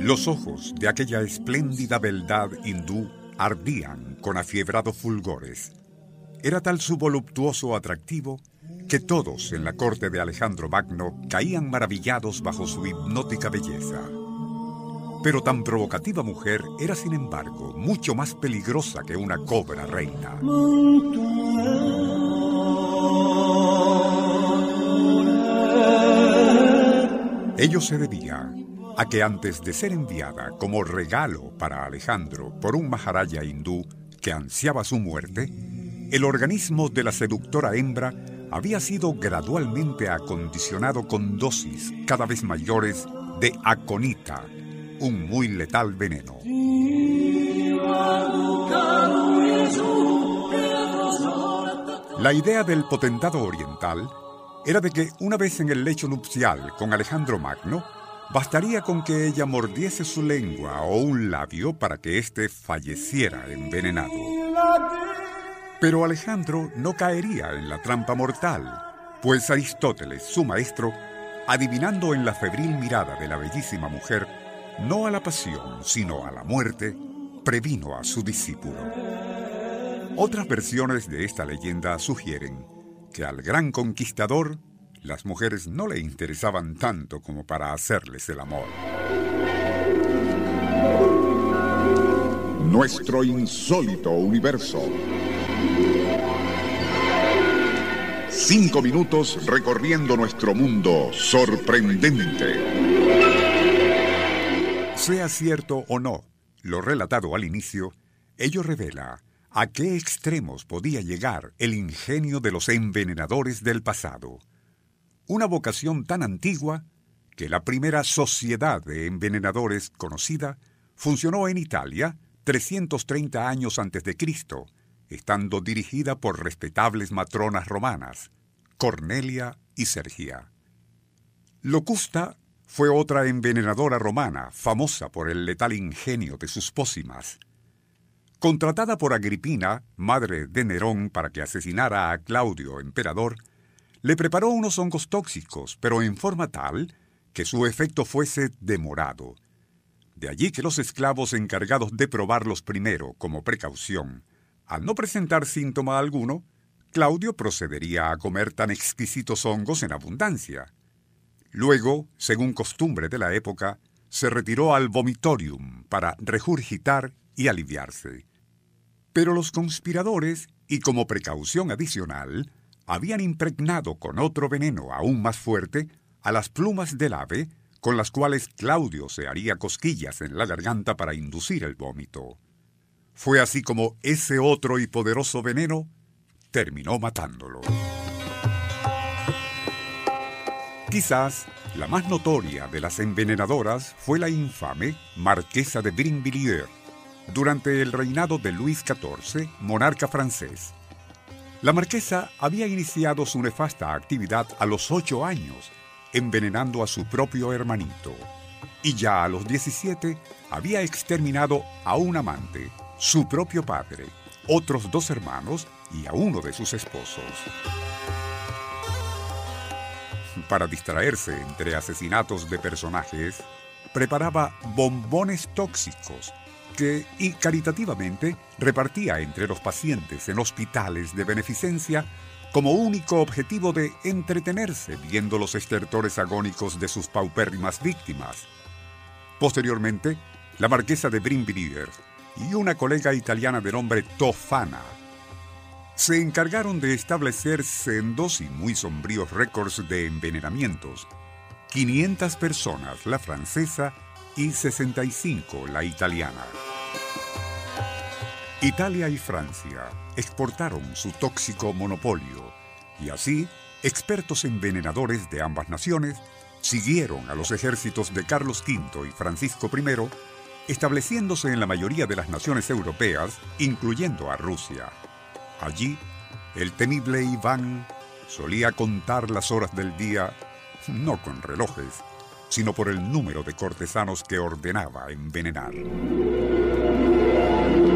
Los ojos de aquella espléndida beldad hindú ardían con afiebrados fulgores. Era tal su voluptuoso atractivo que todos en la corte de Alejandro Magno caían maravillados bajo su hipnótica belleza. Pero tan provocativa mujer era, sin embargo, mucho más peligrosa que una cobra reina. Ello se debía a que antes de ser enviada como regalo para Alejandro por un maharaya hindú que ansiaba su muerte, el organismo de la seductora hembra había sido gradualmente acondicionado con dosis cada vez mayores de aconita, un muy letal veneno. La idea del potentado oriental era de que una vez en el lecho nupcial con Alejandro Magno, bastaría con que ella mordiese su lengua o un labio para que éste falleciera envenenado. Pero Alejandro no caería en la trampa mortal, pues Aristóteles, su maestro, adivinando en la febril mirada de la bellísima mujer, no a la pasión, sino a la muerte, previno a su discípulo. Otras versiones de esta leyenda sugieren que al gran conquistador las mujeres no le interesaban tanto como para hacerles el amor. Nuestro insólito universo. Cinco minutos recorriendo nuestro mundo sorprendente. Sea cierto o no lo relatado al inicio, ello revela a qué extremos podía llegar el ingenio de los envenenadores del pasado. Una vocación tan antigua que la primera sociedad de envenenadores conocida funcionó en Italia 330 años antes de Cristo estando dirigida por respetables matronas romanas, Cornelia y Sergia. Locusta fue otra envenenadora romana, famosa por el letal ingenio de sus pócimas. Contratada por Agripina, madre de Nerón, para que asesinara a Claudio, emperador, le preparó unos hongos tóxicos, pero en forma tal que su efecto fuese demorado. De allí que los esclavos encargados de probarlos primero como precaución al no presentar síntoma alguno, Claudio procedería a comer tan exquisitos hongos en abundancia. Luego, según costumbre de la época, se retiró al vomitorium para regurgitar y aliviarse. Pero los conspiradores, y como precaución adicional, habían impregnado con otro veneno aún más fuerte a las plumas del ave con las cuales Claudio se haría cosquillas en la garganta para inducir el vómito. Fue así como ese otro y poderoso veneno terminó matándolo. Quizás la más notoria de las envenenadoras fue la infame Marquesa de Brinvilliers, durante el reinado de Luis XIV, monarca francés. La marquesa había iniciado su nefasta actividad a los ocho años, envenenando a su propio hermanito, y ya a los 17 había exterminado a un amante, su propio padre, otros dos hermanos y a uno de sus esposos. Para distraerse entre asesinatos de personajes, preparaba bombones tóxicos que, y caritativamente, repartía entre los pacientes en hospitales de beneficencia como único objetivo de entretenerse viendo los estertores agónicos de sus paupérrimas víctimas. Posteriormente, la marquesa de Brinvilliers y una colega italiana de nombre Tofana. Se encargaron de establecer sendos y muy sombríos récords de envenenamientos. 500 personas la francesa y 65 la italiana. Italia y Francia exportaron su tóxico monopolio y así expertos envenenadores de ambas naciones siguieron a los ejércitos de Carlos V y Francisco I estableciéndose en la mayoría de las naciones europeas, incluyendo a Rusia. Allí, el temible Iván solía contar las horas del día no con relojes, sino por el número de cortesanos que ordenaba envenenar.